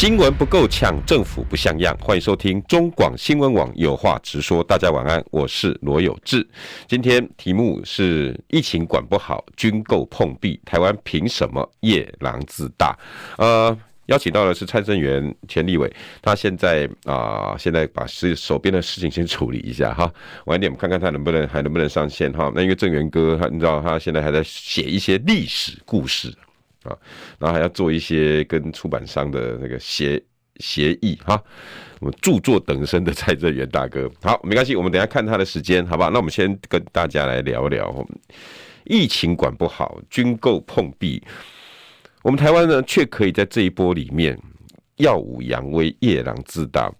新闻不够呛，政府不像样。欢迎收听中广新闻网有话直说。大家晚安，我是罗有志。今天题目是疫情管不好，军购碰壁，台湾凭什么夜郎自大？呃，邀请到的是蔡正元前立委，他现在啊、现在把事手边的事情先处理一下哈。晚一点我们看看他能不能还能不能上线哈。那因为正元哥他你知道他现在还在写一些历史故事。啊，然后还要做一些跟出版商的那个协协议哈。我们著作等身的蔡正元大哥，好，没关系，我们等下看他的时间，好不好？那我们先跟大家来聊聊，疫情管不好，军购碰壁，我们台湾呢却可以在这一波里面耀武扬威，夜郎自大。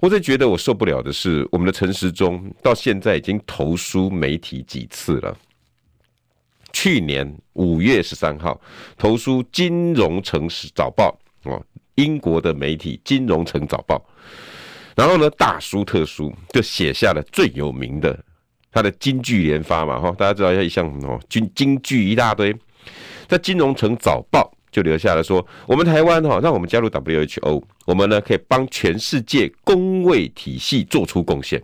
我在觉得我受不了的是，我们的陈时中到现在已经投书媒体几次了。去年五月十三号，投书《金融城市早报》哦，英国的媒体《金融城早报》，然后呢，大书特书就写下了最有名的他的金句连发嘛哈，大家知道一项哦，金金句一大堆，在《金融城早报》就留下了说，我们台湾哈，让我们加入 WHO，我们呢可以帮全世界公卫体系做出贡献。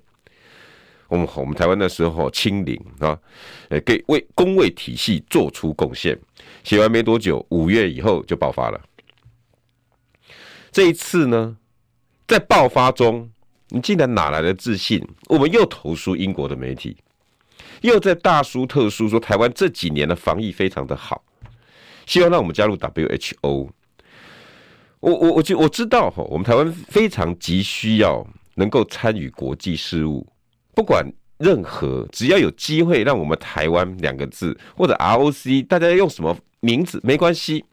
我们我们台湾那时候清零啊，呃，给为公卫体系做出贡献。写完没多久，五月以后就爆发了。这一次呢，在爆发中，你竟然哪来的自信？我们又投书英国的媒体，又在大书特书说台湾这几年的防疫非常的好，希望让我们加入 WHO。我我我就我知道哈，我们台湾非常急需要能够参与国际事务。不管任何，只要有机会让我们台湾两个字或者 ROC，大家用什么名字没关系，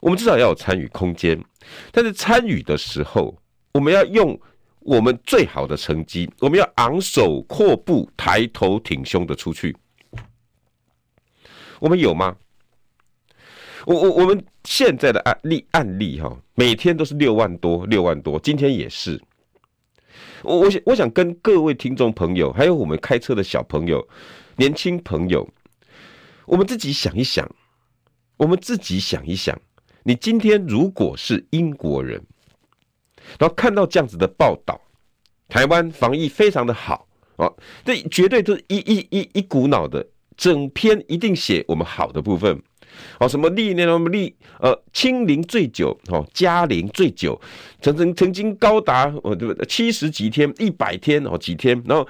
我们至少要有参与空间。但是参与的时候，我们要用我们最好的成绩，我们要昂首阔步、抬头挺胸的出去。我们有吗？我我我们现在的案例案例哈，每天都是六万多，六万多，今天也是。我我想我想跟各位听众朋友，还有我们开车的小朋友、年轻朋友，我们自己想一想，我们自己想一想，你今天如果是英国人，然后看到这样子的报道，台湾防疫非常的好啊，这绝对都一一一一股脑的，整篇一定写我们好的部分。哦，什么历年什么历呃清零最久哦，加零最久，曾曾曾经高达哦对不对？七十几天、一百天哦几天，然后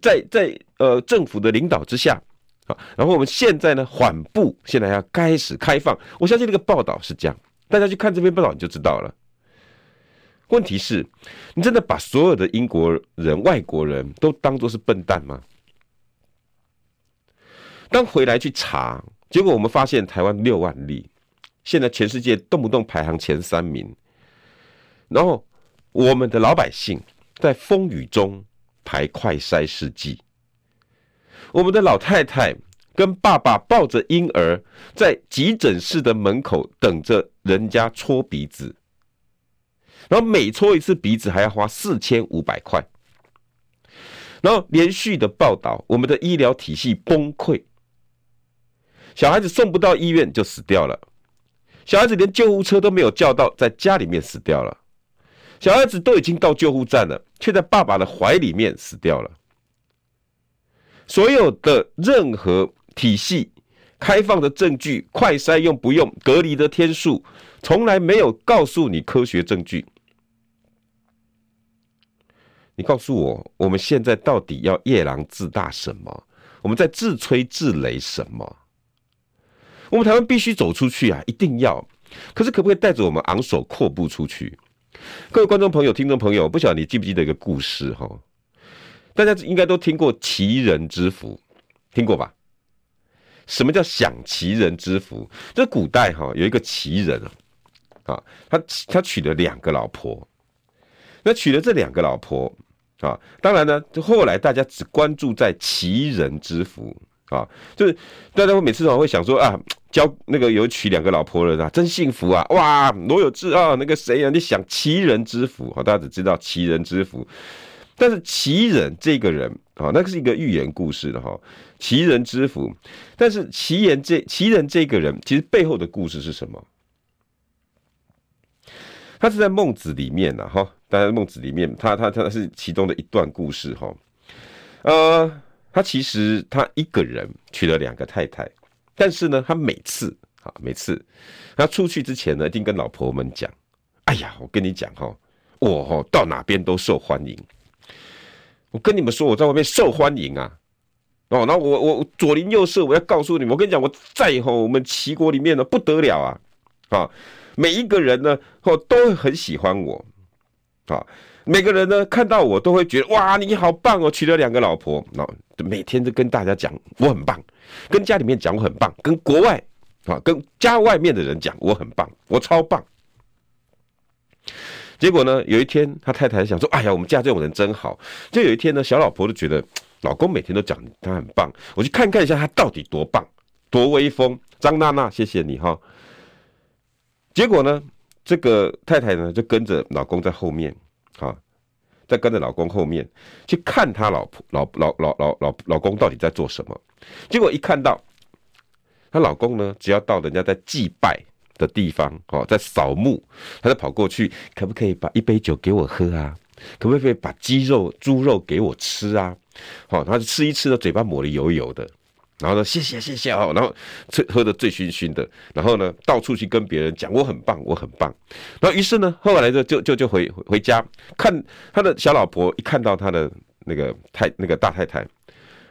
在在呃政府的领导之下，好，然后我们现在呢缓步，现在要开始开放。我相信这个报道是这样，大家去看这篇报道你就知道了。问题是，你真的把所有的英国人、外国人都当作是笨蛋吗？当回来去查。结果我们发现台湾六万例，现在全世界动不动排行前三名，然后我们的老百姓在风雨中排快筛试剂，我们的老太太跟爸爸抱着婴儿在急诊室的门口等着人家戳鼻子，然后每戳一次鼻子还要花四千五百块，然后连续的报道我们的医疗体系崩溃。小孩子送不到医院就死掉了，小孩子连救护车都没有叫到，在家里面死掉了。小孩子都已经到救护站了，却在爸爸的怀里面死掉了。所有的任何体系开放的证据，快筛用不用，隔离的天数，从来没有告诉你科学证据。你告诉我，我们现在到底要夜郎自大什么？我们在自吹自擂什么？我们台湾必须走出去啊，一定要。可是可不可以带着我们昂首阔步出去？各位观众朋友、听众朋友，不晓得你记不记得一个故事哈？大家应该都听过齐人之福，听过吧？什么叫享齐人之福？这古代哈有一个齐人啊，啊他他娶了两个老婆，那娶了这两个老婆，啊。当然呢，就后来大家只关注在奇人之福啊，就是大家会每次都会想说啊，交那个有娶两个老婆了的，真幸福啊！哇，罗有志啊，那个谁啊，你想奇人之福啊？大家只知道奇人之福，但是奇人这个人啊，那个是一个寓言故事的哈。奇人之福，但是奇人这奇人这个人，其实背后的故事是什么？他是在孟子里面呢，哈，当然孟子里面，他他他是其中的一段故事哈。呃，他其实他一个人娶了两个太太。但是呢，他每次啊，每次他出去之前呢，一定跟老婆们讲：“哎呀，我跟你讲哈，我哈到哪边都受欢迎。我跟你们说，我在外面受欢迎啊！哦，那我我左邻右舍，我要告诉你们，我跟你讲，我在吼我们齐国里面呢不得了啊！啊，每一个人呢，哦都很喜欢我啊。”每个人呢看到我都会觉得哇，你好棒哦，娶了两个老婆，那每天都跟大家讲我很棒，跟家里面讲我很棒，跟国外啊，跟家外面的人讲我很棒，我超棒。结果呢，有一天他太太想说，哎呀，我们家这种人真好。就有一天呢，小老婆就觉得老公每天都讲他很棒，我去看看一下他到底多棒，多威风。张娜娜，谢谢你哈。结果呢，这个太太呢就跟着老公在后面。好，在跟着老公后面去看他老婆老老老老老老公到底在做什么。结果一看到她老公呢，只要到人家在祭拜的地方，哦，在扫墓，他就跑过去，可不可以把一杯酒给我喝啊？可不可以把鸡肉、猪肉给我吃啊？好，他就吃一吃呢，嘴巴抹得油油的。然后呢，谢谢谢谢哦，然后醉喝得醉醺醺的，然后呢，到处去跟别人讲我很棒，我很棒。然后于是呢，后来就就就就回回家看他的小老婆，一看到他的那个太那个大太太，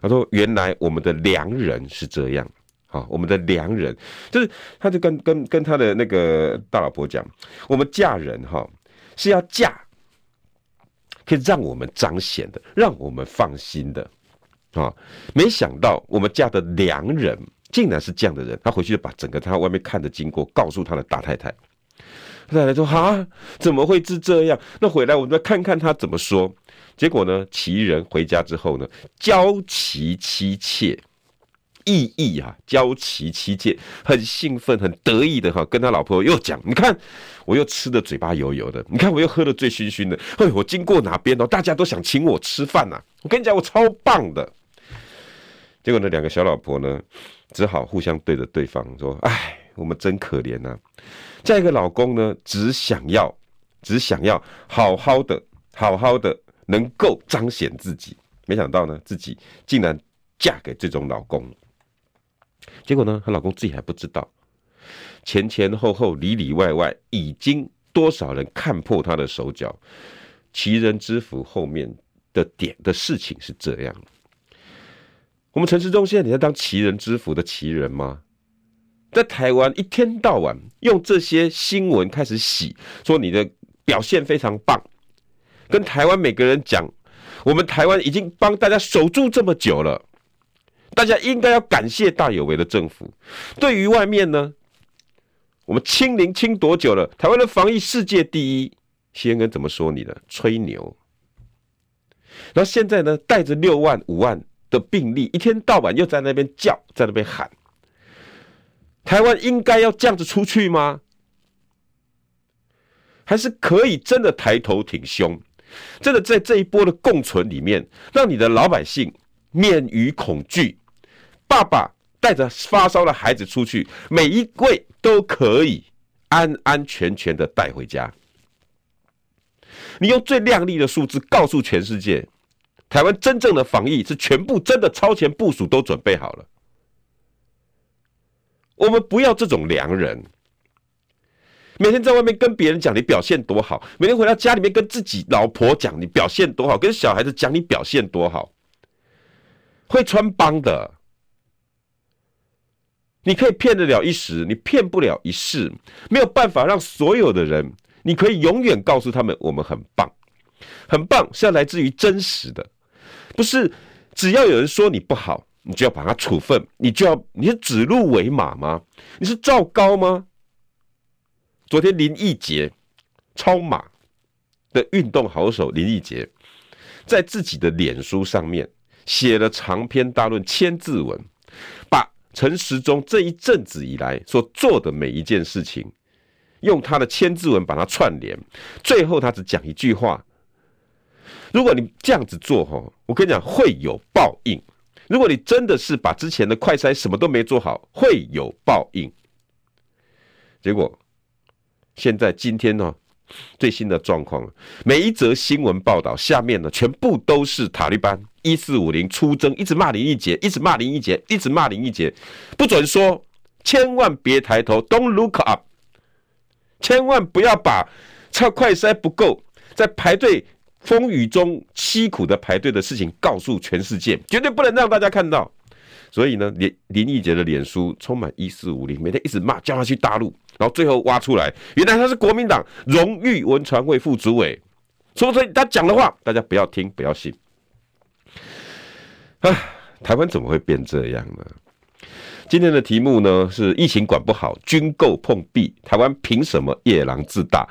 他说：“原来我们的良人是这样，好，我们的良人就是，他就跟跟跟他的那个大老婆讲，我们嫁人哈是要嫁，可以让我们彰显的，让我们放心的。”啊！没想到我们家的良人竟然是这样的人。他回去就把整个他外面看的经过告诉他的大太太。太太说：“啊，怎么会是这样？那回来我们再看看他怎么说。”结果呢，奇人回家之后呢，娇其妻妾，意意啊，娇其妻妾，很兴奋、很得意的哈，跟他老婆又讲：“你看，我又吃的嘴巴油油的，你看我又喝的醉醺醺的。哎，我经过哪边哦，大家都想请我吃饭呐。我跟你讲，我超棒的。”结果呢，两个小老婆呢，只好互相对着对方说：“哎，我们真可怜呐！嫁一个老公呢，只想要，只想要好好的，好好的能够彰显自己，没想到呢，自己竟然嫁给这种老公。结果呢，她老公自己还不知道，前前后后、里里外外，已经多少人看破他的手脚。奇人之福后面的点的事情是这样。”我们陈时中现在你在当奇人之福的奇人吗？在台湾一天到晚用这些新闻开始洗，说你的表现非常棒，跟台湾每个人讲，我们台湾已经帮大家守住这么久了，大家应该要感谢大有为的政府。对于外面呢，我们清零清多久了？台湾的防疫世界第一，CNN 怎么说你的？吹牛。然后现在呢，带着六万五万。的病例一天到晚又在那边叫，在那边喊，台湾应该要这样子出去吗？还是可以真的抬头挺胸，真的在这一波的共存里面，让你的老百姓免于恐惧？爸爸带着发烧的孩子出去，每一位都可以安安全全的带回家。你用最亮丽的数字告诉全世界。台湾真正的防疫是全部真的超前部署，都准备好了。我们不要这种良人，每天在外面跟别人讲你表现多好，每天回到家里面跟自己老婆讲你表现多好，跟小孩子讲你表现多好，会穿帮的。你可以骗得了一时，你骗不了一世，没有办法让所有的人，你可以永远告诉他们我们很棒，很棒是要来自于真实的。不是，只要有人说你不好，你就要把他处分，你就要你是指鹿为马吗？你是赵高吗？昨天林义杰超马的运动好手林义杰，在自己的脸书上面写了长篇大论千字文，把陈时中这一阵子以来所做的每一件事情，用他的千字文把它串联，最后他只讲一句话：如果你这样子做，哈，我跟你讲会有报应。如果你真的是把之前的快筛什么都没做好，会有报应。结果现在今天呢，最新的状况，每一则新闻报道下面呢，全部都是塔利班一四五零出征，一直骂林义杰，一直骂林义杰，一直骂林义杰，不准说，千万别抬头，Don't look up，千万不要把超快筛不够，在排队。风雨中凄苦的排队的事情告诉全世界，绝对不能让大家看到。所以呢，林林义杰的脸书充满一四五零，每天一直骂，叫他去大陆，然后最后挖出来，原来他是国民党荣誉文传会副主委。所以他讲的话，大家不要听，不要信。啊，台湾怎么会变这样呢？今天的题目呢是疫情管不好，军购碰壁，台湾凭什么夜郎自大？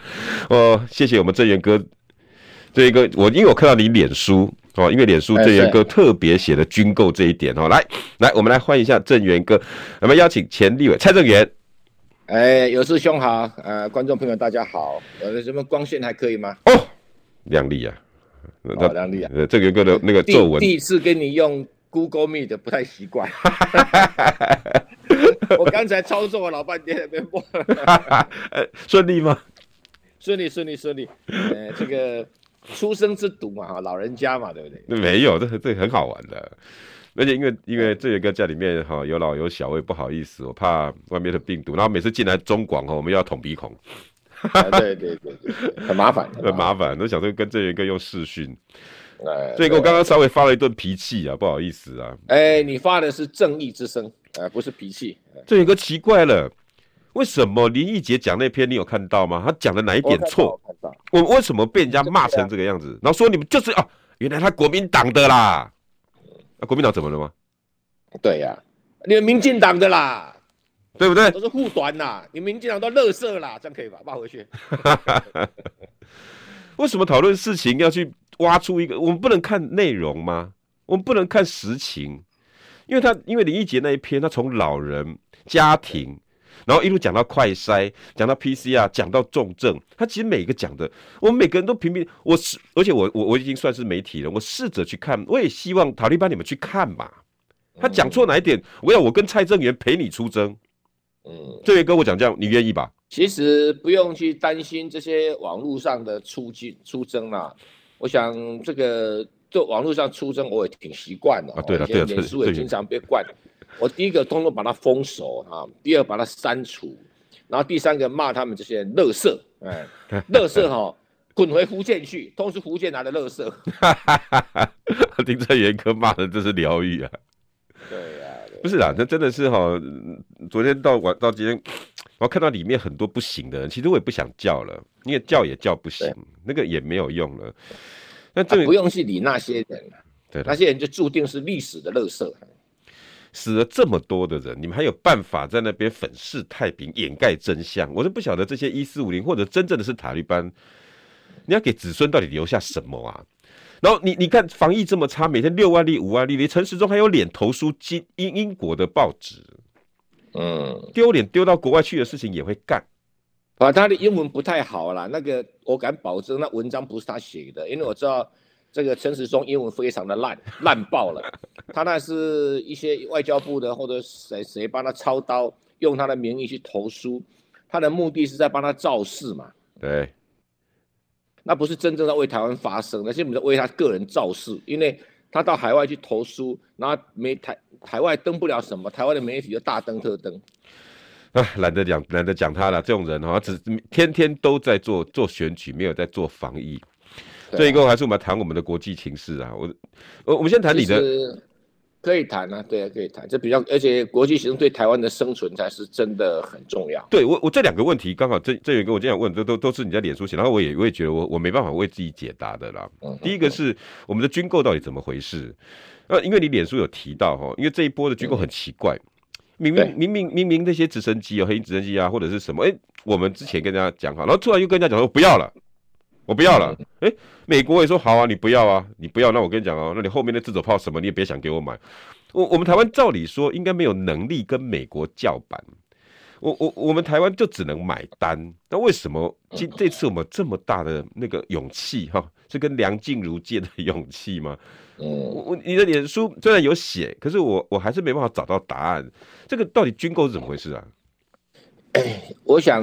哦，谢谢我们郑源哥。这一个我因为我看到你脸书哦，因为脸书郑源哥特别写了军购这一点哦，来来，我们来欢迎一下郑源哥，我们邀请前立委蔡正元。哎，有事兄好，呃，观众朋友大家好，呃，什么光线还可以吗？哦，亮丽啊，哦，亮丽啊，呃，郑源哥的那个皱纹，第一次跟你用 Google Meet 不太习惯，我刚才操作了老半天没播，呃，顺利吗？顺利顺利顺利，呃，这个。初生之毒嘛，哈，老人家嘛，对不对？没有，这这很好玩的，而且因为因为这一个家里面哈，有老有小，我也不好意思，我怕外面的病毒，然后每次进来中广哈，我们要捅鼻孔，啊、对对对对，很麻烦，很 麻烦，都想说跟这一个用视讯，哎，所以我刚刚稍微发了一顿脾气啊，不好意思啊，哎，你发的是正义之声，哎，不是脾气，这有个奇怪了。为什么林义杰讲那篇你有看到吗？他讲的哪一点错？我为什么被人家骂成这个样子？然后说你们就是啊，原来他国民党的啦。那、啊、国民党怎么了吗？对呀、啊，你们民进党的啦，对不对？都是护短啦，你民进党都乐色啦，这样可以吧？骂回去。为什么讨论事情要去挖出一个？我们不能看内容吗？我们不能看实情？因为他因为林义杰那一篇，他从老人家庭。然后一路讲到快筛，讲到 PCR，讲到重症，他其实每一个讲的，我们每个人都频频，我是，而且我我我已经算是媒体了，我试着去看，我也希望塔利班你们去看嘛。他讲错哪一点，我要我跟蔡正元陪你出征。嗯，这位跟我讲这样，你愿意吧？其实不用去担心这些网络上的出击出征啦。我想这个做网络上出征，我也挺习惯的。啊，对了对了，脸书也经常被灌。我第一个通通把它封锁啊，第二把它删除，然后第三个骂他们这些垃圾，哎，垃圾哈，滚回福建去，都是福建来的垃圾。听这元哥骂的这是疗愈啊。对呀、啊，不是啦，那真的是哈，昨天到晚到今天，我看到里面很多不行的人，其实我也不想叫了，因为叫也叫不行，那个也没有用了。那这、啊、不用去理那些人，对，那些人就注定是历史的垃圾。死了这么多的人，你们还有办法在那边粉饰太平、掩盖真相？我是不晓得这些一四五零或者真正的是塔利班，你要给子孙到底留下什么啊？然后你你看防疫这么差，每天六万例、五万例，连陈时中还有脸投书英英英国的报纸，嗯，丢脸丢到国外去的事情也会干。啊，他的英文不太好啦，那个我敢保证，那文章不是他写的，因为我知道。这个陈时中英文非常的烂，烂爆了。他那是一些外交部的或者谁谁帮他操刀，用他的名义去投书，他的目的是在帮他造势嘛？对，那不是真正的为台湾发声，那是为他个人造势。因为他到海外去投书，然后没台海外登不了什么，台湾的媒体就大登特登。哎，懒得讲，懒得讲他了。这种人哈，只天天都在做做选举，没有在做防疫。这一个还是我们谈我们的国际情势啊，我，我我们先谈你的，可以谈啊，对啊，可以谈，这比较，而且国际形势对台湾的生存才是真的很重要。对我，我这两个问题刚好这这有一个我这样问，都都都是你在脸书写，然后我也我也觉得我我没办法为自己解答的啦。嗯，第一个是我们的军购到底怎么回事？呃，因为你脸书有提到哈，因为这一波的军购很奇怪，明明明明明明那些直升机哦，黑鹰直升机啊，或者是什么，哎，我们之前跟大家讲好，然后突然又跟人家讲说不要了。我不要了。哎、欸，美国也说好啊，你不要啊，你不要，那我跟你讲哦，那你后面的自走炮什么你也别想给我买。我我们台湾照理说应该没有能力跟美国叫板，我我我们台湾就只能买单。那为什么今这次我们这么大的那个勇气哈，是跟梁静茹借的勇气吗？我我你的脸书虽然有写，可是我我还是没办法找到答案。这个到底军购是怎么回事啊？我想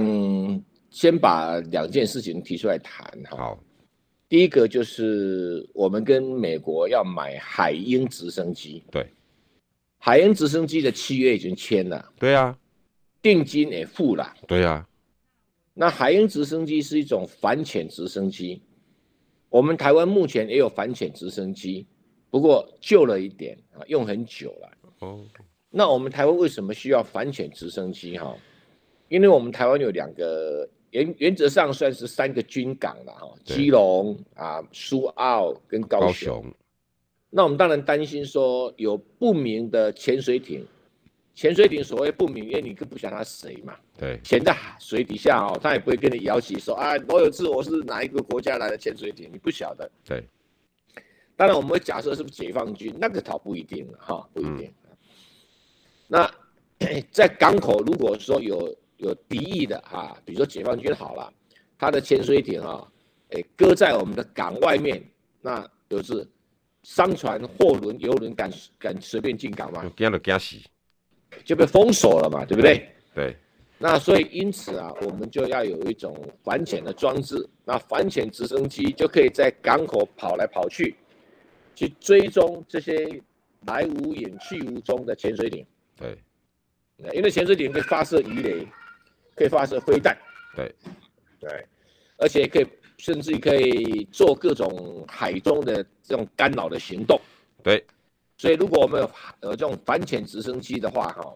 先把两件事情提出来谈哈。好，第一个就是我们跟美国要买海鹰直升机。对。海鹰直升机的契约已经签了，对啊，定金也付了，对啊。那海鹰直升机是一种反潜直升机，我们台湾目前也有反潜直升机，不过旧了一点啊，用很久了。哦，那我们台湾为什么需要反潜直升机？哈，因为我们台湾有两个原原则上算是三个军港了哈，基隆啊、苏澳跟高雄。高雄那我们当然担心说有不明的潜水艇，潜水艇所谓不明，因为你更不晓得他谁嘛。对。潜在水底下哦，他也不会跟你摇旗说啊，我有次，我是哪一个国家来的潜水艇，你不晓得。对。当然我们会假设是不是解放军，那个倒不一定哈，不一定。嗯、那 在港口如果说有有敌意的哈，比如说解放军好了，他的潜水艇啊，哎，搁在我们的港外面，那就是。商船、货轮、游轮敢敢随便进港吗？惊了惊死，就被封锁了嘛，对不对？对。那所以因此啊，我们就要有一种反潜的装置。那反潜直升机就可以在港口跑来跑去，去追踪这些来无影去无踪的潜水艇。对。因为潜水艇会发射鱼雷，可以发射飞弹。对。对。而且可以。甚至可以做各种海中的这种干扰的行动，对。所以如果我们有呃这种反潜直升机的话，哈，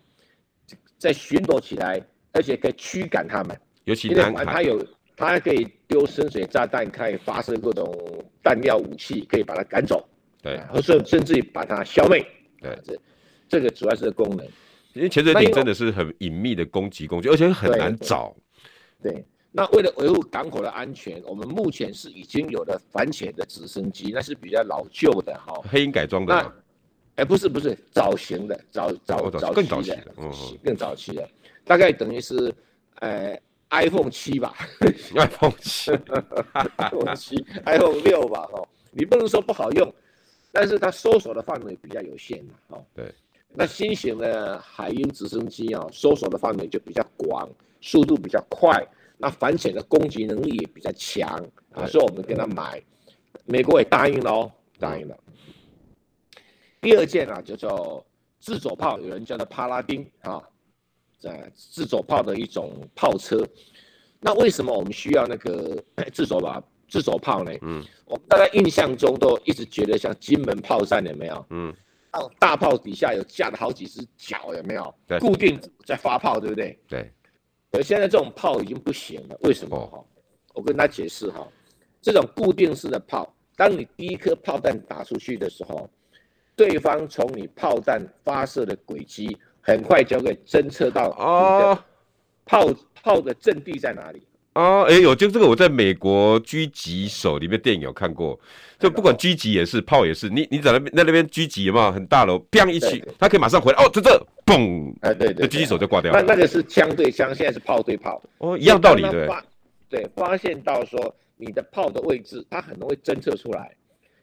在巡逻起来，而且可以驱赶他们。尤其南海，它有它还可以丢深水炸弹，可以发射各种弹药武器，可以把它赶走。对。或者甚至于把它消灭。对。这这个主要是个功能。因为潜水艇真的是很隐秘的攻击工具，而且很难找。对。对那为了维护港口的安全，我们目前是已经有了反潜的直升机，那是比较老旧的哈，黑鹰改装的。哎、欸，不是不是，早型的，早早早更早期的，嗯，更早期的，大概等于是，呃，iPhone 七吧，iPhone 七，iPhone 七，iPhone 六吧，哦，你不能说不好用，但是它搜索的范围比较有限嘛，哦，对，那新型的海鹰直升机啊，搜索的范围就比较广，速度比较快。那反潜的攻击能力也比较强啊，所以我们跟他买，美国也答应了哦，答应了。第二件啊，就叫自走炮，有人叫做帕拉丁啊，在自走炮的一种炮车。那为什么我们需要那个 自走吧自走炮呢？嗯，我们大家印象中都一直觉得像金门炮战有没有？嗯，大炮底下有架了好几只脚有没有？对，固定在发炮，对不对？对。而现在这种炮已经不行了，为什么？哈，我跟他解释哈，这种固定式的炮，当你第一颗炮弹打出去的时候，对方从你炮弹发射的轨迹，很快就会侦测到啊，炮炮的阵地在哪里啊？哎，有就这个，我在美国狙击手里面电影有看过，就不管狙击也是炮也是，你你在那边在那边狙击嘛，很大楼，砰一起，他可以马上回来，哦，在这。嘣！哎，对对，狙击手就挂掉了。那那个是枪对枪，现在是炮对炮。哦，一样道理对。对，发现到说你的炮的位置，它很容易侦测出来，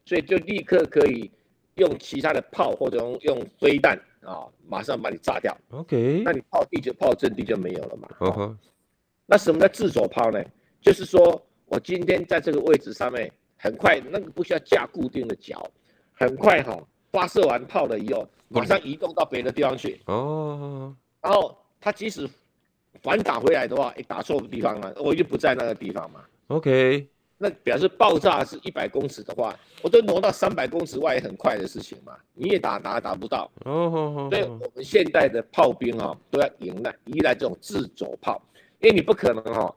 所以就立刻可以用其他的炮或者用用飞弹啊，马上把你炸掉。OK，那你炮地就炮阵地就没有了嘛。那什么叫自走炮呢？就是说我今天在这个位置上面，很快那个不需要架固定的脚，很快哈。发射完炮了以后，马上移动到别的地方去。哦，然后他即使反打回来的话，诶，打错地方了，我就不在那个地方嘛。OK，那表示爆炸是一百公尺的话，我都挪到三百公尺外，也很快的事情嘛。你也打打打不到。哦，所以我们现代的炮兵啊，都要依赖依赖这种自走炮，因为你不可能哦，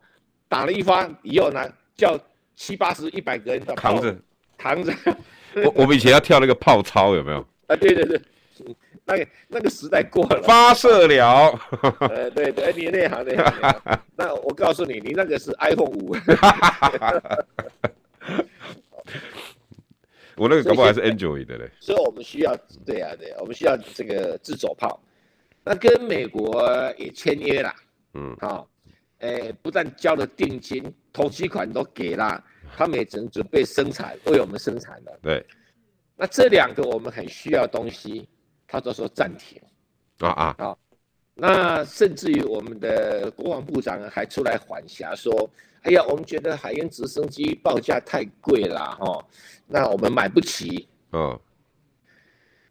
打了一发以后呢，叫七八十、一百个人的扛着扛着。我我们以前要跳那个炮操，有没有？啊，对对对，那个那个时代过了。发射了。呃，对对，你那行的行。那我告诉你，你那个是 iPhone 五。我那个搞不好还是 Android 的嘞。所以我们需要，对啊，对啊，我们需要这个自走炮。那跟美国也签约了，嗯，好、哦，诶，不但交了定金，头期款都给了，他们也能准备生产，为我们生产了。对，那这两个我们很需要东西，他都说暂停。啊啊，好、哦，那甚至于我们的国防部长还出来缓颊说：“哎呀，我们觉得海鹰直升机报价太贵了，哈，那我们买不起。”嗯，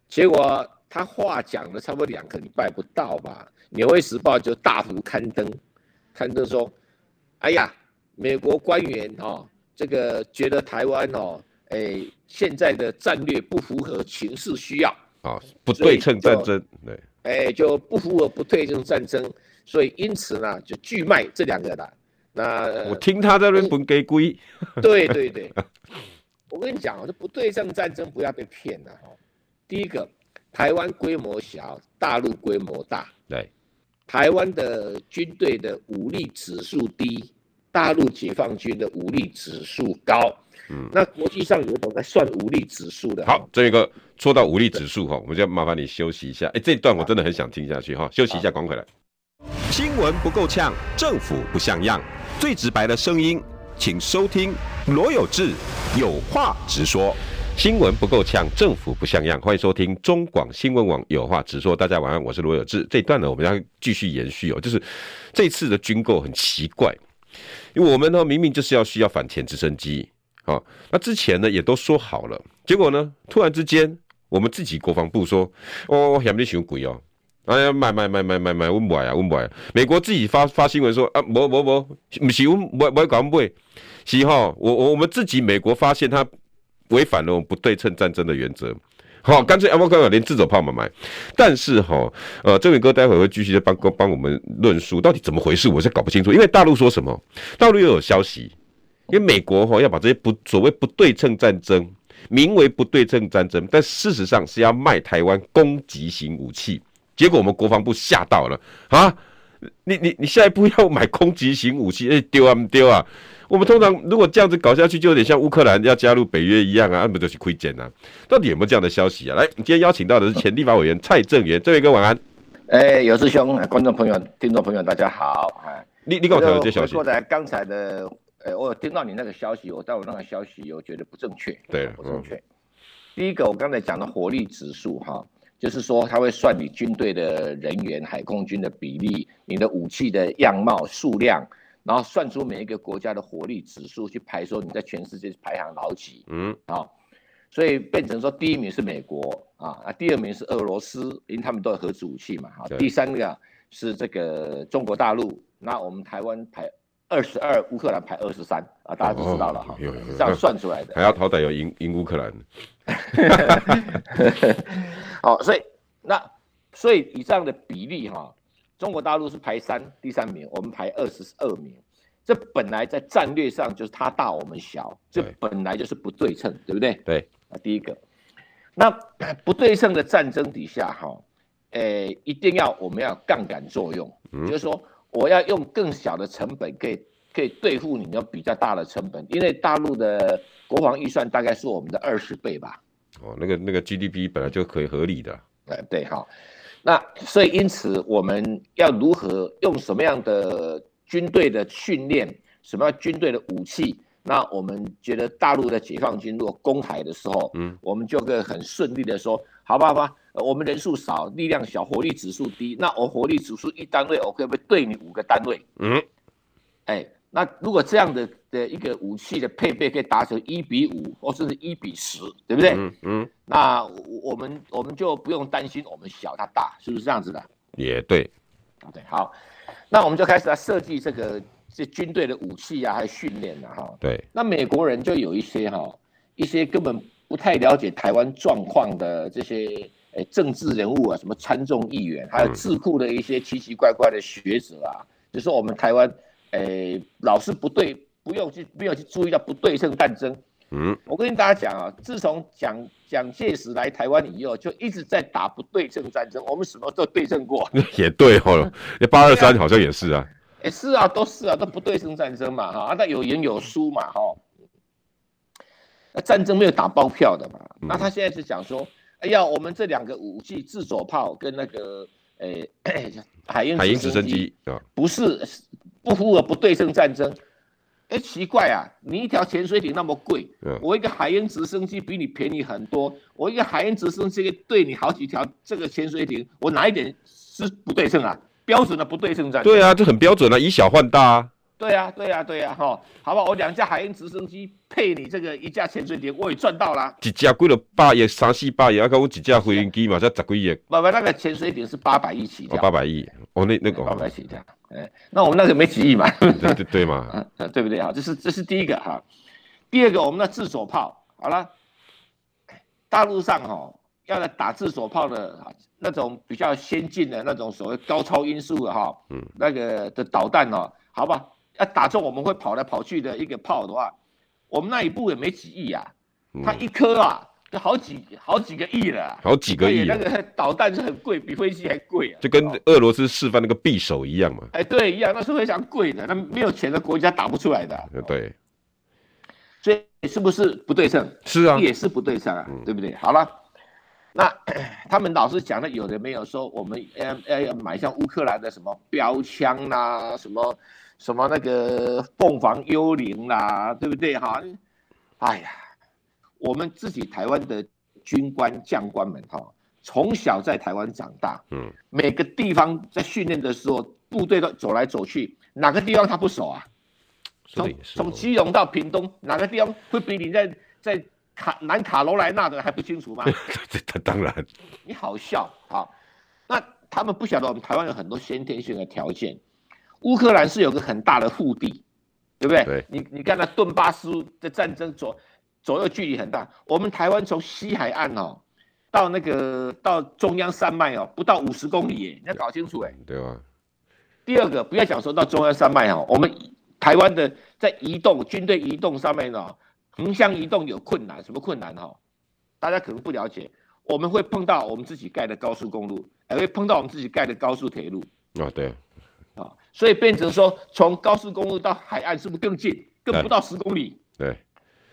结果。他话讲了差不多两个礼拜不到吧，《纽约时报》就大幅刊登，刊登说：“哎呀，美国官员哦，这个觉得台湾哦，哎，现在的战略不符合情势需要啊，不对称战争，对，哎，就不符合不对称战争，所以因此呢，就拒卖这两个的。那我听他在那边分给龟，对对对，我跟你讲，这不对称战争不要被骗了哈。第一个。台湾规模小，大陆规模大。对，台湾的军队的武力指数低，大陆解放军的武力指数高。嗯，那国际上有懂在算武力指数的。好，这个说到武力指数哈，我们就要麻烦你休息一下。哎，这段我真的很想听下去哈，休息一下，赶回来。新闻不够呛，政府不像样，最直白的声音，请收听罗有志有话直说。新闻不够呛，政府不像样。欢迎收听中广新闻网有话直说。大家晚安，我是罗有志。这一段呢，我们要继续延续哦。就是这次的军购很奇怪，因为我们呢明明就是要需要反潜直升机，好，那之前呢也都说好了，结果呢突然之间，我们自己国防部说，哦，嫌你太贵哦，哎呀，买买买买买买，我买啊，我买。美国自己发发新闻说啊，不不不，不是我买买搞买，是哈，我我我们自己美国发现他。违反了我们不对称战争的原则，好，干脆阿莫哥连自走炮嘛买，但是哈，呃，这位哥待会会继续的帮帮我们论述到底怎么回事，我是搞不清楚。因为大陆说什么，大陆又有消息，因为美国哈要把这些不所谓不对称战争，名为不对称战争，但事实上是要卖台湾攻击型武器，结果我们国防部吓到了。啊！你你你下一步要买攻击型武器，哎丢啊丢啊！我们通常如果这样子搞下去，就有点像乌克兰要加入北约一样啊，那不就是亏钱啊？到底有没有这样的消息啊？来，今天邀请到的是前立法委员蔡正元，这位哥晚安。哎、欸，有志兄，观众朋友、听众朋友，大家好。哎，你你跟我讲这消息。说在刚才的，呃、欸，我有听到你那个消息，我但我那个消息我觉得不正确。对，不正确。嗯、第一个，我刚才讲的火力指数哈，就是说他会算你军队的人员、海空军的比例、你的武器的样貌、数量。然后算出每一个国家的火力指数，去排说你在全世界排行老几，嗯，啊，所以变成说第一名是美国啊，第二名是俄罗斯，因为他们都有核子武器嘛，好，第三个是这个中国大陆，那我们台湾排二十二，乌克兰排二十三，啊，大家都知道了哈，是这样算出来的，还要好歹有赢赢乌克兰，好，所以那所以以上的比例哈。中国大陆是排三第三名，我们排二十二名，这本来在战略上就是他大我们小，这本来就是不对称，对不对？对，啊，第一个，那 不对称的战争底下，哈，诶，一定要我们要杠杆作用，嗯、就是说我要用更小的成本，可以可以对付你要比较大的成本，因为大陆的国防预算大概是我们的二十倍吧？哦，那个那个 GDP 本来就可以合理的，哎，对，好。那所以因此，我们要如何用什么样的军队的训练，什么样军队的武器？那我们觉得大陆的解放军如果攻台的时候，嗯，我们就可以很顺利的说，好吧，好吧，我们人数少，力量小，火力指数低，那我火力指数一单位，我可不可以对你五个单位？嗯，哎。那如果这样的的一个武器的配备可以达成一比五或甚至一比十，对不对？嗯嗯。那我们我们就不用担心我们小他大，是不是这样子的？也对。对，好。那我们就开始来设计这个这军队的武器啊，还有训练了哈。对。那美国人就有一些哈，一些根本不太了解台湾状况的这些诶政治人物啊，什么参众议员，还有智库的一些奇奇怪怪的学者啊，就说我们台湾。诶、欸，老是不对，不用去，没有去注意到不对称战争。嗯，我跟大家讲啊，自从蒋蒋介石来台湾以后，就一直在打不对称战争。我们什么都对称过。也对哦，那八二三好像也是啊。也、欸、是啊，都是啊，都不对称战争嘛，哈，那有赢有输嘛，哈。那战争没有打包票的嘛？嗯、那他现在是讲说，哎呀，我们这两个武器，自走炮跟那个，诶、欸，海鹰海鹰直升机啊，不是不符合不对称战争。哎，奇怪啊，你一条潜水艇那么贵，嗯、我一个海鹰直升机比你便宜很多，我一个海鹰直升机对你好几条这个潜水艇，我哪一点是不对称啊？标准的不对称战争。对啊，这很标准啊，以小换大啊。对呀、啊，对呀、啊，对呀、啊，哈，好吧，我两架海鹰直升机配你这个一架潜水艇，我也赚到了。一架贵了八亿，三四百亿，要跟我几架飞行机嘛，才十几亿。不不，那个潜水艇是八百亿起跳。八百亿，哦，那那个八百起跳。哎，那我们那个没几亿嘛。对对对嘛，对不对啊？这是这是第一个哈。第二个，我们的自走炮，好了，大陆上哈要来打自走炮的那种比较先进的那种所谓高超音速的哈，嗯，那个的导弹哦，好吧。要打中我们会跑来跑去的一个炮的话，我们那一部也没几亿啊，它一颗啊就好几好几个亿了，好几个亿。那个导弹是很贵，比飞机还贵啊。就跟俄罗斯示范那个匕首一样嘛。哎，对，一样，那是非常贵的，那没有钱的国家打不出来的。对，所以是不是不对称？是啊，也是不对称啊，对不对？好了，那 他们老是讲的有的没有说，我们要要买像乌克兰的什么标枪啦，什么。什么那个凤凰幽灵啦，对不对哈？哎呀，我们自己台湾的军官将官们哈，从小在台湾长大，嗯，每个地方在训练的时候，部队都走来走去，哪个地方他不熟啊？从从基隆到屏东，哪个地方会比你在在卡南卡罗来纳的还不清楚吗？这 当然，你好笑啊！那他们不晓得我们台湾有很多先天性的条件。乌克兰是有个很大的腹地，对不对？对。你你看那顿巴斯的战争左左右距离很大，我们台湾从西海岸哦到那个到中央山脉哦不到五十公里耶，你要搞清楚哎。对吧？第二个不要讲说到中央山脉哦，我们台湾的在移动军队移动上面呢，横向移动有困难，什么困难哈？大家可能不了解，我们会碰到我们自己盖的高速公路，还会碰到我们自己盖的高速铁路。哦，对。啊，所以变成说，从高速公路到海岸是不是更近？更不到十公里。对，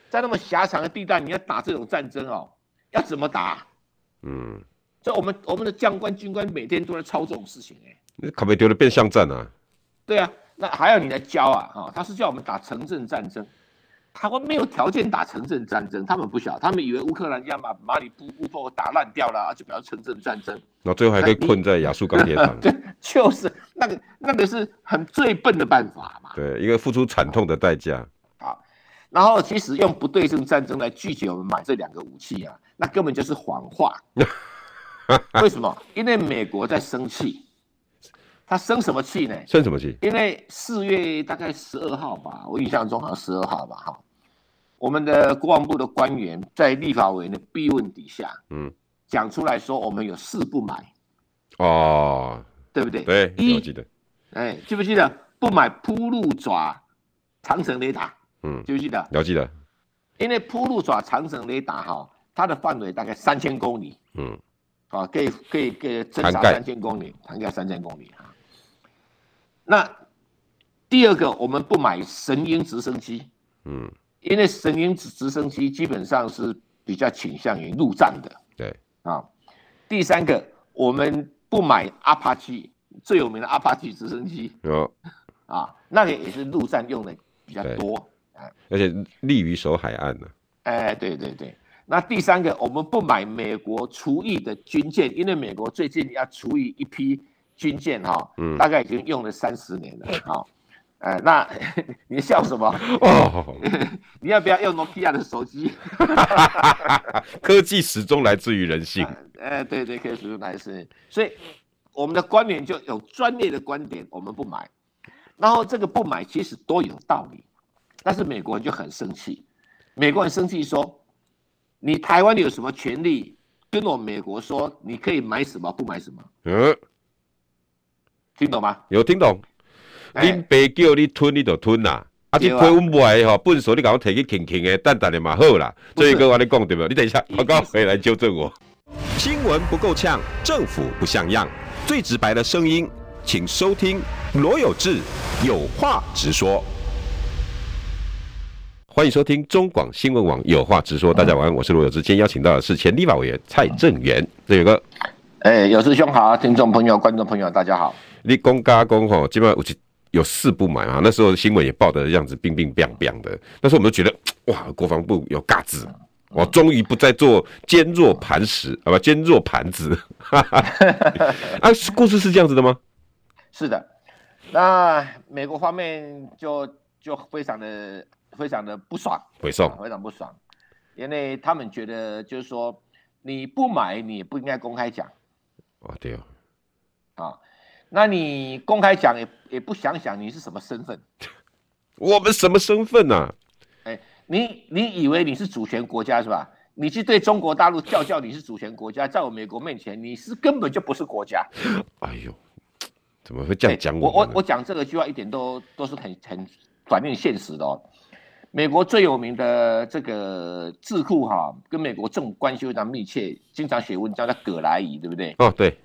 在那么狭长的地带，你要打这种战争哦，要怎么打？嗯，所以我们我们的将官军官每天都在操这种事情哎。那可没丢了变相战啊？对啊，那还要你来教啊？啊，他是叫我们打城镇战争。台湾没有条件打城镇战争，他们不晓，他们以为乌克兰要把马里布乌波打烂掉了，就表示城镇战争。那最后还可以困在亚速钢铁厂。对，就是那个那个是很最笨的办法嘛。对，一个付出惨痛的代价。好，然后其实用不对称战争来拒绝我们买这两个武器啊，那根本就是谎话。为什么？因为美国在生气。他生什么气呢？生什么气？因为四月大概十二号吧，我印象中好像十二号吧，哈，我们的国防部的官员在立法委员的逼问底下，嗯，讲出来说我们有四不买，哦，对不对？对，记得，哎，记不记得不买铺路爪长城雷达？嗯，记不记得？了记得，因为铺路爪长城雷达哈，它的范围大概三千公里，嗯，啊，可以可以可以侦察三千公里，涵盖三千公里哈。那第二个，我们不买神鹰直升机，嗯，因为神鹰直直升机基本上是比较倾向于陆战的，对啊。第三个，我们不买阿帕奇最有名的阿帕奇直升机，有啊，那个也是陆战用的比较多，啊，而且利于守海岸呢。哎，对对对。那第三个，我们不买美国除役的军舰，因为美国最近要除役一批。军舰哈，嗯，大概已经用了三十年了，好，呃，那 你笑什么？哦，你要不要用诺基亚的手机？科技始终来自于人性。哎，对对，科技始终来自，所以我们的观点就有专业的观点，我们不买。然后这个不买其实都有道理，但是美国人就很生气，美国人生气说，你台湾有什么权利跟我美国说你可以买什么不买什么？嗯。听懂吗？有听懂。恁爸叫你吞，你就吞啦。啊，你吞唔来吼，笨手你赶快提去轻轻的，淡淡的嘛好啦。这一个我跟你讲对不？你等一下，报告回来纠正我。新闻不够呛，政府不像样，最直白的声音，请收听罗有志有话直说。欢迎收听中广新闻网有话直说。大家晚安，我是罗有志。今天邀请到的是前立法委员蔡正元，这有个，哎，有志兄好，听众朋友、观众朋友大家好。你公加公吼，基本上有四不满啊。那时候新闻也报的样子，冰冰冰冰的。那时候我们都觉得，哇，国防部有嘎子，我终于不再做坚若磐石，好吧，坚若磐子。啊，故事是这样子的吗？是的。那美国方面就就非常的非常的不爽，非常非常不爽，因为他们觉得就是说你不买你也不应该公开讲，哦对哦，啊，那你公开讲也也不想想你是什么身份，我们什么身份呢、啊？哎、欸，你你以为你是主权国家是吧？你去对中国大陆叫叫你是主权国家，在我美国面前你是根本就不是国家，哎呦。怎么会这样讲我？我我我讲这个句话一点都都是很很反映现实的哦。美国最有名的这个智库哈，跟美国政府关系非常密切，经常写文章叫葛莱仪，对不对？哦，对。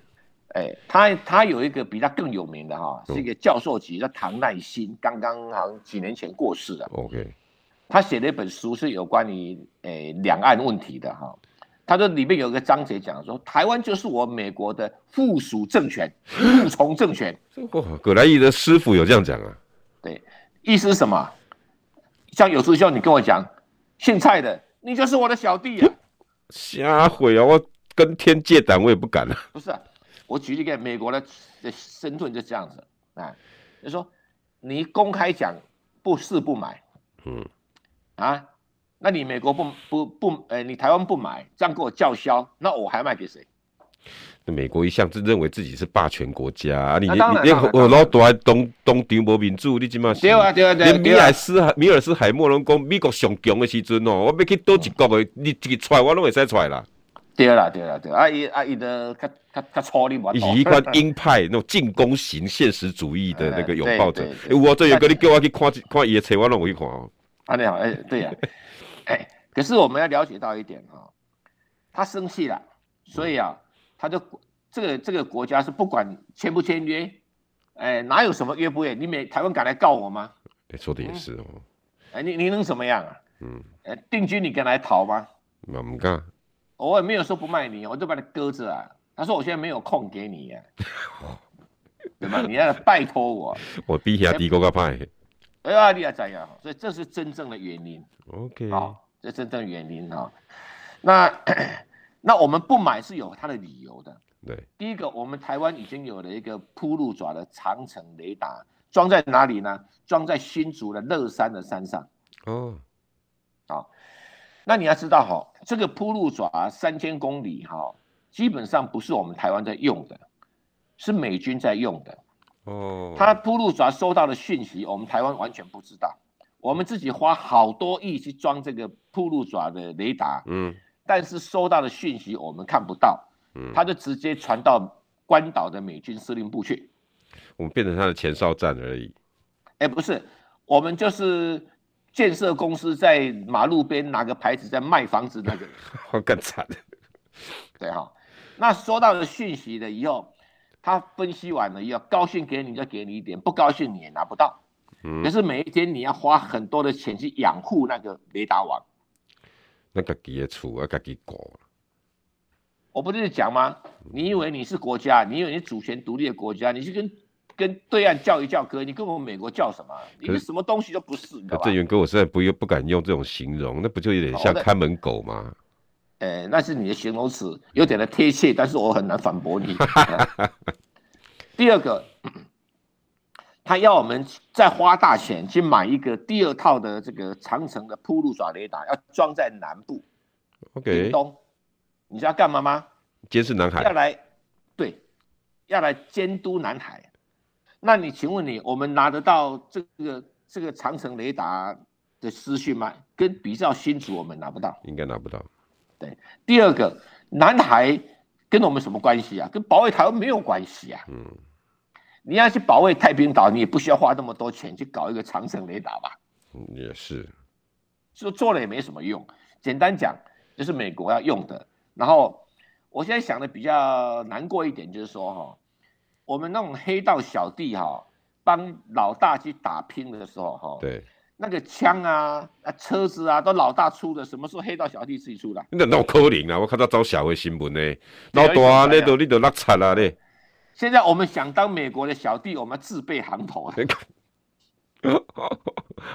哎，他他有一个比他更有名的哈，是一个教授级叫唐耐心，刚刚好像几年前过世了。OK。他写了一本书是有关于诶两岸问题的哈。他说里面有一个章节讲说，台湾就是我美国的附属政权、附从政权。哇，葛莱仪的师傅有这样讲啊？对，意思是什么？像有时候你跟我讲，姓蔡的，你就是我的小弟啊。瞎毁啊！我跟天借胆，我也不敢啊。不是啊，我举例给美国的的身份就这样子啊，就说你公开讲不是不买，嗯，啊。那你美国不不不，呃、欸，你台湾不买，这样跟我叫嚣，那我还卖给谁？那美国一向是认为自己是霸权国家啊，你、啊、你你我老大东东条无民主，你今嘛对啊对啊对啊，连米尔斯海米尔斯海默拢讲美国上强的时阵哦，我要去倒一国的，你一个出来我拢会使出来啦。对啦对啦对，阿姨阿姨的较较较粗哩，伊是一款鹰派 那种进攻型现实主义的那个拥抱者。我这有个你叫我去看看伊的册，我拢会去看哦。啊你好，哎对呀。哎，可是我们要了解到一点哈、哦，他生气了，所以啊，他就这个这个国家是不管签不签约，哎，哪有什么约不约？你美台湾敢来告我吗？哎，说的也是哦。哎，你你能怎么样啊？嗯，哎，定居你敢来逃吗？我唔敢。我也没有说不卖你，我就把你搁着啊。他说我现在没有空给你呀、啊，对吧？你要拜托我。我比下低个个派。哎呀，你要怎样？所以这是真正的原因。OK，好，这真正原因哈。那 那我们不买是有它的理由的。对，第一个，我们台湾已经有了一个铺路爪的长城雷达，装在哪里呢？装在新竹的乐山的山上。哦，好，那你要知道哈，这个铺路爪三千公里哈，基本上不是我们台湾在用的，是美军在用的。哦，他铺路爪收到的讯息，我们台湾完全不知道。我们自己花好多亿去装这个铺路爪的雷达，嗯，但是收到的讯息我们看不到，嗯，他就直接传到关岛的美军司令部去。我们变成他的前哨站而已。哎，不是，我们就是建设公司在马路边拿个牌子在卖房子那个人。我 更惨。对哈，那收到的讯息了以后。他分析完了，以后高兴给你就给你一点，不高兴你也拿不到。嗯，可是每一天你要花很多的钱去养护那个雷达网。那个别处啊，自己搞。我不是讲吗？你以为你是国家？你以为你主权独立的国家？你去跟跟对岸叫一叫哥，你跟我们美国叫什么？你们什么东西都不是，你知道吧？这员哥，我实在不不敢用这种形容，那不就有点像看门狗吗？呃、欸，那是你的形容词，有点的贴切，但是我很难反驳你。第二个，他要我们再花大钱去买一个第二套的这个长城的铺路爪雷达，要装在南部，OK，东，你知道干嘛吗？监视南海。要来，对，要来监督南海。那你请问你，我们拿得到这个这个长城雷达的资讯吗？跟比较新竹，我们拿不到，应该拿不到。对，第二个，南海跟我们什么关系啊？跟保卫台湾没有关系啊。嗯，你要去保卫太平岛，你也不需要花那么多钱去搞一个长城雷达吧？嗯，也是，说做了也没什么用。简单讲，就是美国要用的。然后，我现在想的比较难过一点，就是说哈，我们那种黑道小弟哈，帮老大去打拼的时候哈，对，那个枪啊、啊车子啊，都老大出的，什么时候黑道小弟自己出的？那那可能啊！我看到早社会新闻呢，老大那都你都落惨了咧。现在我们想当美国的小弟，我们自备行头。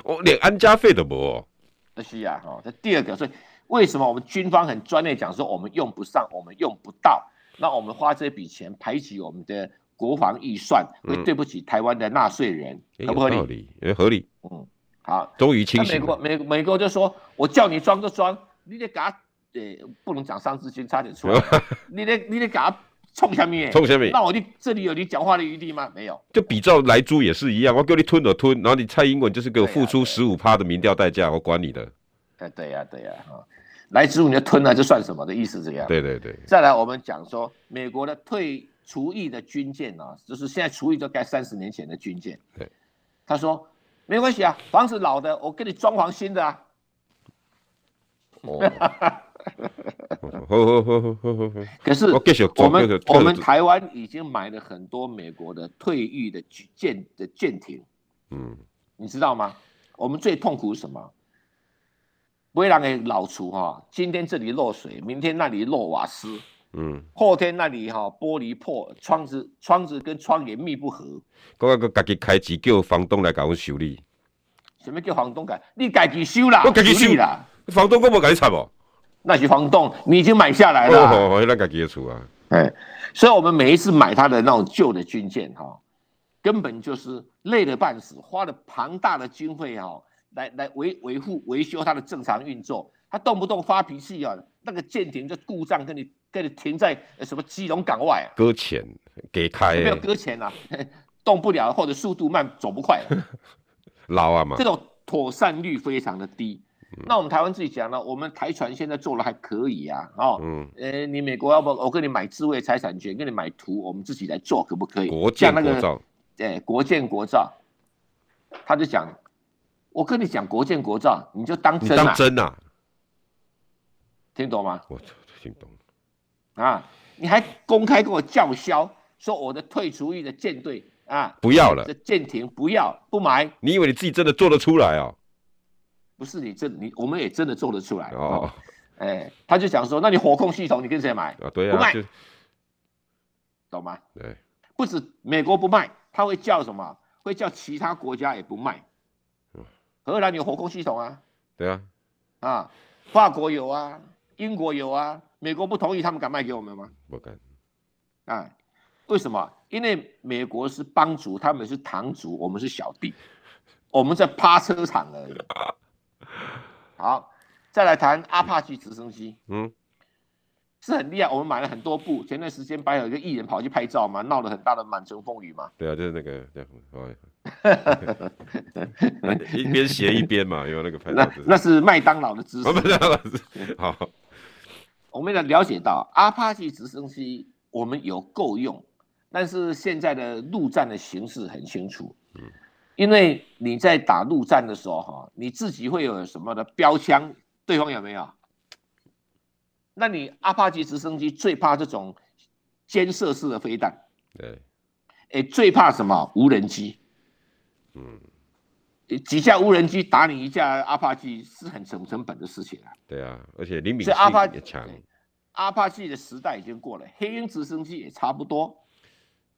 我 连安家费都没。那是啊哈。这第二个，所以为什么我们军方很专业讲说我们用不上，我们用不到？那我们花这笔钱排挤我们的国防预算，会对不起台湾的纳税人，嗯、合不合理？也合理。嗯。好，终于清醒。美国美美国就说：“我叫你装就装，你得给他，呃，不能讲三字经，差点出来。你得你得给他冲下面，冲下面。那我你这里有你讲话的余地吗？没有。就比照莱猪也是一样，我给你吞了吞，然后你蔡英文就是给我付出十五趴的民调代价，我管你的。哎，对呀对呀，哈，莱猪你就吞了，这算什么的意思？这样。对对对。再来，我们讲说美国的退除役的军舰啊，就是现在厨艺都盖三十年前的军舰。对，他说。没关系啊，房子老的，我给你装潢新的啊。哦，可是我们我们台湾已经买了很多美国的退役的舰的舰艇，嗯，你知道吗？我们最痛苦是什么？不会让给老厨哈，今天这里漏水，明天那里漏瓦斯，嗯，后天那里哈玻璃破，窗子窗子跟窗帘密不合。我个家己开机叫房东来给我修理。什么叫房东改？你自己修啦，我自己修啦。房东我没给你拆不？那是房东，你已经买下来了。哦，我那自己的厝啊。哎，所以我们每一次买他的那种旧的军舰哈，根本就是累得半死，花了庞大的经费哈，来来维维护维修它的正常运作。他动不动发脾气啊，那个舰艇就故障，跟你跟你停在什么基隆港外啊？搁浅给开？没有搁浅啊，动不了或者速度慢，走不快了。老啊嘛，这种妥善率非常的低。嗯、那我们台湾自己讲了，我们台船现在做的还可以啊。哦，嗯，呃，你美国要不我跟你买智慧财产权，跟你买图，我们自己来做可不可以？国建国造，那个，对，国建国造，他就讲，我跟你讲国建国造，你就当真啊？当真啊？听懂吗？我听懂。啊，你还公开跟我叫嚣，说我的退出役的舰队。啊！不要了，这舰艇不要不买。你以为你自己真的做得出来哦？不是你真你，我们也真的做得出来哦。哎，他就想说，那你火控系统你跟谁买？啊，对啊，不卖，懂吗？对，不止美国不卖，他会叫什么？会叫其他国家也不卖。荷兰有火控系统啊？对啊，啊，法国有啊，英国有啊，美国不同意，他们敢卖给我们吗？不敢。啊。为什么？因为美国是帮主，他们是堂主，我们是小弟，我们在趴车场而已。好，再来谈阿帕奇直升机，嗯，是很厉害。我们买了很多部，前段时间不有一个艺人跑去拍照嘛，闹了很大的满城风雨嘛。对啊，就是那个，对，一边斜一边嘛，有那个拍照。那那是麦当劳的姿势。麦当劳好，我们要了解到阿帕奇直升机，我们有够用。但是现在的陆战的形势很清楚，嗯，因为你在打陆战的时候，哈，你自己会有什么的标枪，对方有没有？那你阿帕奇直升机最怕这种肩射式的飞弹，对，哎，最怕什么？无人机，嗯，几架无人机打你一架阿帕奇是很成成本的事情啊。对啊，而且灵敏性也强。阿帕奇的时代已经过了，黑鹰直升机也差不多。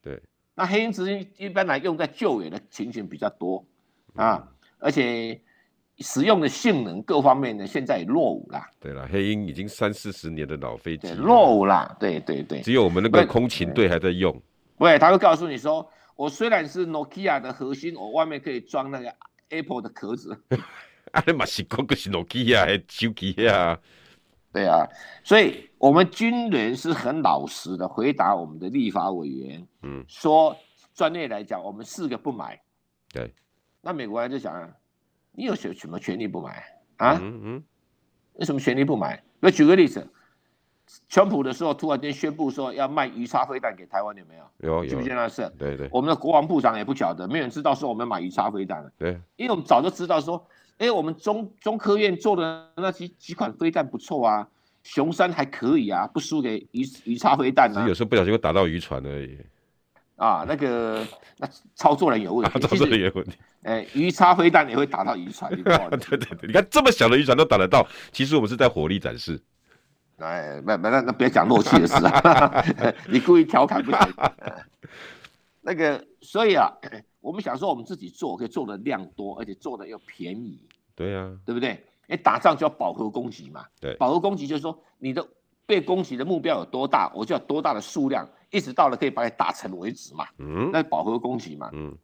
对，那黑鹰直升机一般来用在救援的情形比较多啊，而且使用的性能各方面呢，现在也落伍了。对了，黑鹰已经三四十年的老飞机，落伍了。对对对，只有我们那个空勤队还在用。对，他会告诉你说，我虽然是 Nokia 的核心，我外面可以装那个 Apple 的壳子。啊，你嘛是讲个是 Nokia 的手机啊？对啊，所以我们军人是很老实的回答我们的立法委员，嗯，说专业来讲，我们四个不买。对，那美国人就想，你有什什么权利不买啊？嗯嗯，有什么权利不买？我举个例子，川普的时候突然间宣布说要卖鱼叉飞弹给台湾，有没有？有，有，记不记得那事？对对，我们的国防部长也不晓得，没有人知道说我们买鱼叉飞弹了。对，因为我们早就知道说。哎，我们中中科院做的那几几款飞弹不错啊，雄三还可以啊，不输给鱼鱼叉飞弹啊。只有时候不小心会打到渔船而已。啊，那个那操作人有问题，操作人有问题。哎，鱼叉飞弹也会打到渔船，对对对，你看这么小的渔船都打得到，其实我们是在火力展示。哎，那那那别讲漏气的事啊，你故意调侃不行。那个，所以啊，我们想说我们自己做，可以做的量多，而且做的又便宜。对呀、啊，对不对？哎，打仗就要饱和攻击嘛。对，饱和攻击就是说你的被攻击的目标有多大，我就要多大的数量，一直到了可以把你打沉为止嘛。嗯，那饱和攻击嘛。嗯。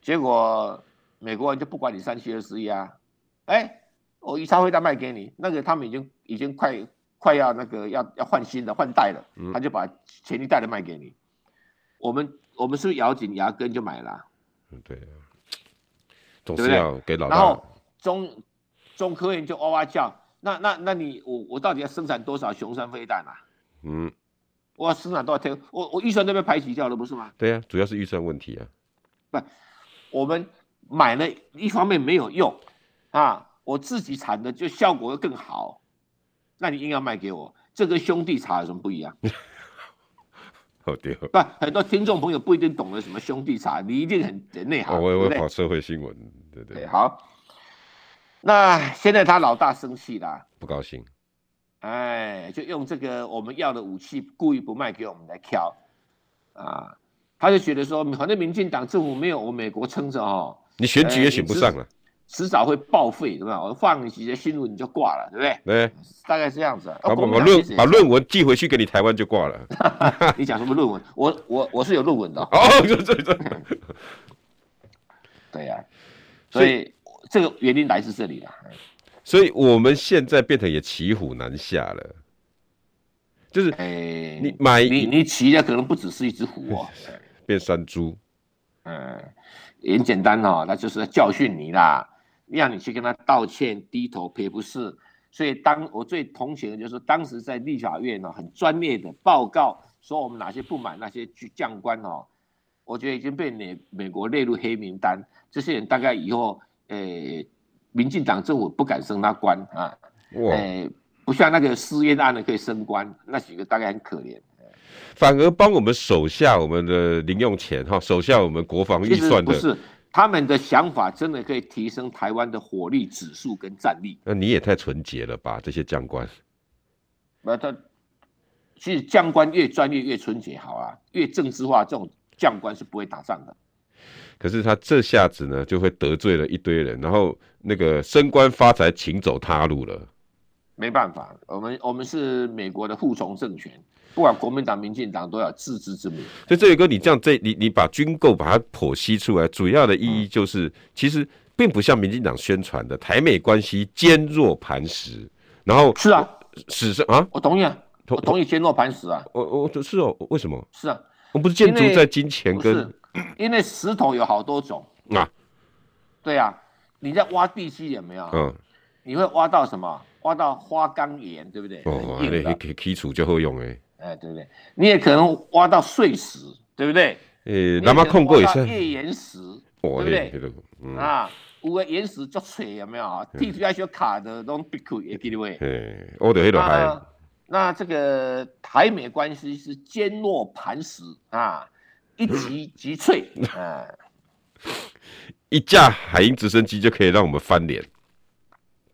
结果美国人就不管你三七二十一啊，哎，我一超会再卖给你，那个他们已经已经快快要那个要要换新的换代了，嗯、他就把前一代的卖给你。我们我们是不是咬紧牙根就买了、对，总是要给老大。然后中中科院就哇哇叫，那那那你我我到底要生产多少雄三飞弹啊？嗯，我要生产多少天？我我预算都被排挤掉了，不是吗？对呀、啊，主要是预算问题啊。不。我们买了一方面没有用啊，我自己产的就效果会更好，那你硬要卖给我，这跟兄弟茶有什么不一样？好屌！不，很多听众朋友不一定懂得什么兄弟茶，你一定很内行。我我跑社会新闻，对对，对。好，那现在他老大生气了，不高兴，哎，就用这个我们要的武器故意不卖给我们来挑啊。他就觉得说，反正民进党政府没有我美国撑着哦，你选举也选不上了，迟、欸、早会报废，对吧？我放几个新闻你就挂了，对不对？对，大概是这样子。把把论把论文寄回去给你台湾就挂了。你讲什么论文？我我我是有论文的。哦，对对对。对呀，所以这个原因来自这里了。所以我们现在变成也骑虎难下了。就是，哎，你买你你骑的可能不只是一只虎哦。变山猪，嗯，很简单哦，那就是教训你啦，让你去跟他道歉，低头赔不是。所以当我最同情的就是当时在立法院呢，很专业的报告说我们哪些不满那些将官哦，我觉得已经被美美国列入黑名单，这些人大概以后，诶，民进党政府不敢升他官啊，诶，不像那个私烟案的可以升官，那几个大概很可怜。反而帮我们守下我们的零用钱哈，守下我们国防预算的。不是，他们的想法真的可以提升台湾的火力指数跟战力。那你也太纯洁了吧，这些将官。那他其实将官越专业越纯洁好啊，越政治化这种将官是不会打仗的。可是他这下子呢，就会得罪了一堆人，然后那个升官发财，请走他路了。没办法，我们我们是美国的护从政权。不管国民党、民进党都要自知之明。所以这一哥，你这样这你你把军购把它剖析出来，主要的意义就是，嗯、其实并不像民进党宣传的台美关系坚若磐石。然后是啊，史上啊，我同意啊，我同意坚若磐石啊。我我是哦，为什么？是啊，我们不是建筑在金钱跟，因为石头有好多种啊。对啊，你在挖地基有没有？嗯，你会挖到什么？挖到花岗岩，对不对？哦，那可以基础就好用哎。哎，对不对？你也可能挖到碎石，对不对？呃，那么控过也是页岩石，对不对？嗯、啊，五个岩石足脆，有没有啊？地图要学卡的都必可也记得喂。哎，我的那个海。那这个台美关系是坚若磐石啊，一击即脆啊，一架海鹰直升机就可以让我们翻脸。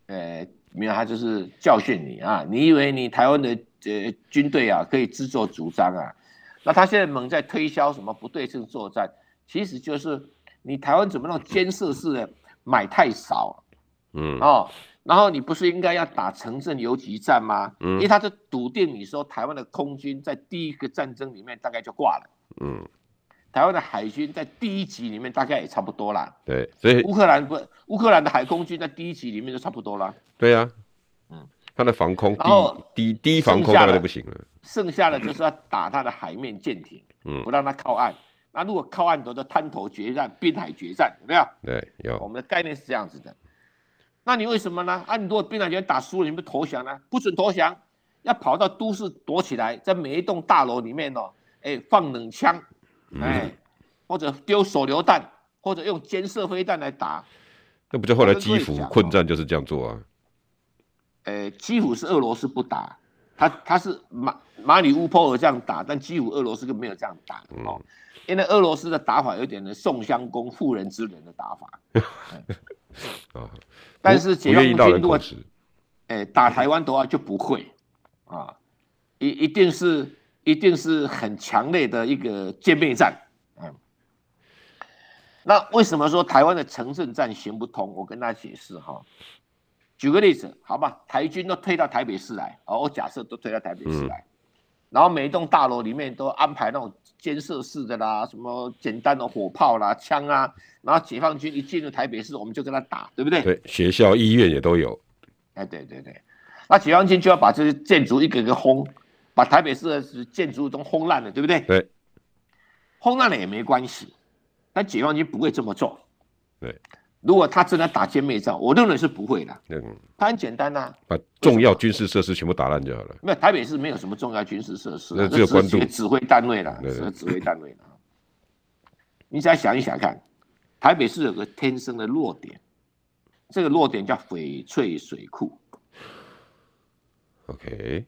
呃，没有，他就是教训你啊！你以为你台湾的？呃，军队啊，可以自作主张啊。那他现在猛在推销什么不对称作战，其实就是你台湾怎么那种监视式的买太少，嗯哦，然后你不是应该要打城镇游击战吗？嗯，因为他是笃定你说台湾的空军在第一个战争里面大概就挂了，嗯，台湾的海军在第一集里面大概也差不多啦。对，所以乌克兰不，乌克兰的海空军在第一集里面就差不多啦。对呀、啊，嗯。他的防空低低低防空大概就不行了，剩下的就是要打他的海面舰艇，嗯，不让他靠岸。那如果靠岸，都是滩头决战、滨海决战，有没有？对，有。我们的概念是这样子的。那你为什么呢？啊，你如果滨海决战打输了，你不投降呢？不准投降，要跑到都市躲起来，在每一栋大楼里面哦，哎，放冷枪，哎，或者丢手榴弹，或者用尖射飞弹来打。那不就后来基辅困战就是这样做啊？呃，基辅是俄罗斯不打，他他是马马里乌波尔这样打，但基辅俄罗斯就没有这样打哦，因为俄罗斯的打法有点的宋襄公妇人之仁的打法。但是解放军如果哎打台湾的话就不会啊，一一定是一定是很强烈的一个歼灭战。嗯，那为什么说台湾的城镇战行不通？我跟大家解释哈。举个例子，好吧，台军都推到台北市来，哦，我假设都推到台北市来，嗯、然后每一栋大楼里面都安排那种监视式的啦，什么简单的火炮啦、枪啊，然后解放军一进入台北市，我们就跟他打，对不对？对，学校、医院也都有。哎，对对对，那解放军就要把这些建筑一个一个轰，把台北市的建筑都轰烂了，对不对？对，轰烂了也没关系，但解放军不会这么做。对。如果他真的打歼灭战，我认为是不会的。嗯，他很简单呐、啊，把重要军事设施全部打烂就好了。没有，台北市没有什么重要军事设施，那只有关渡指挥单位了，是指挥单位了。你再想一想看，台北市有个天生的弱点，这个弱点叫翡翠水库。OK，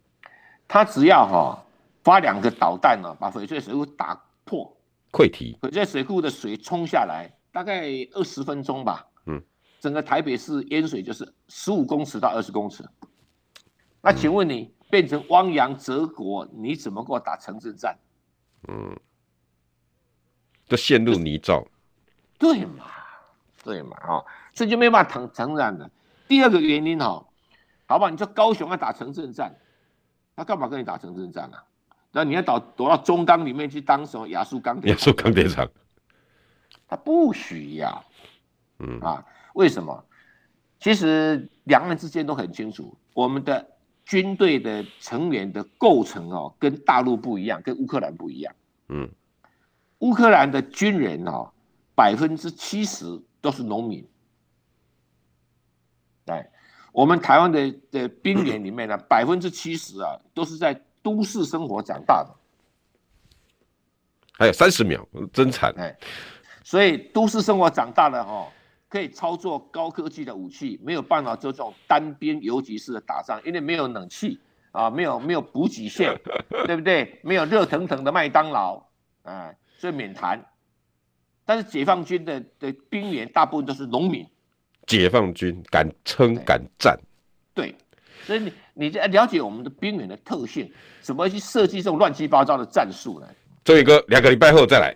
他只要哈发两个导弹呢，把翡翠水库打破，溃堤，翡翠水库的水冲下来。大概二十分钟吧，嗯，整个台北市淹水就是十五公尺到二十公尺。那请问你变成汪洋泽国，你怎么给我打城镇战？嗯，就陷入泥沼。对嘛，对嘛，哦，所以就没办法谈城镇战的。第二个原因哈，好吧，你说高雄要打城镇战，他干嘛跟你打城镇战啊？那你要躲躲到中钢里面去当什么亚速钢铁？亚速钢铁厂。他不需要，嗯啊，为什么？其实两岸之间都很清楚，我们的军队的成员的构成哦，跟大陆不一样，跟乌克兰不一样。嗯，乌克兰的军人哦，百分之七十都是农民。对，我们台湾的的兵员里面呢，百分之七十啊，都是在都市生活长大的。还有三十秒，真惨哎。所以都市生活长大的哈，可以操作高科技的武器，没有办法做这种单边游击式的打仗，因为没有冷气啊，没有没有补给线，对不对？没有热腾腾的麦当劳，啊，所以免谈。但是解放军的的兵员大部分都是农民，解放军敢撑敢战，对，所以你你了解我们的兵员的特性，怎么去设计这种乱七八糟的战术呢？周宇哥两个礼拜后再来。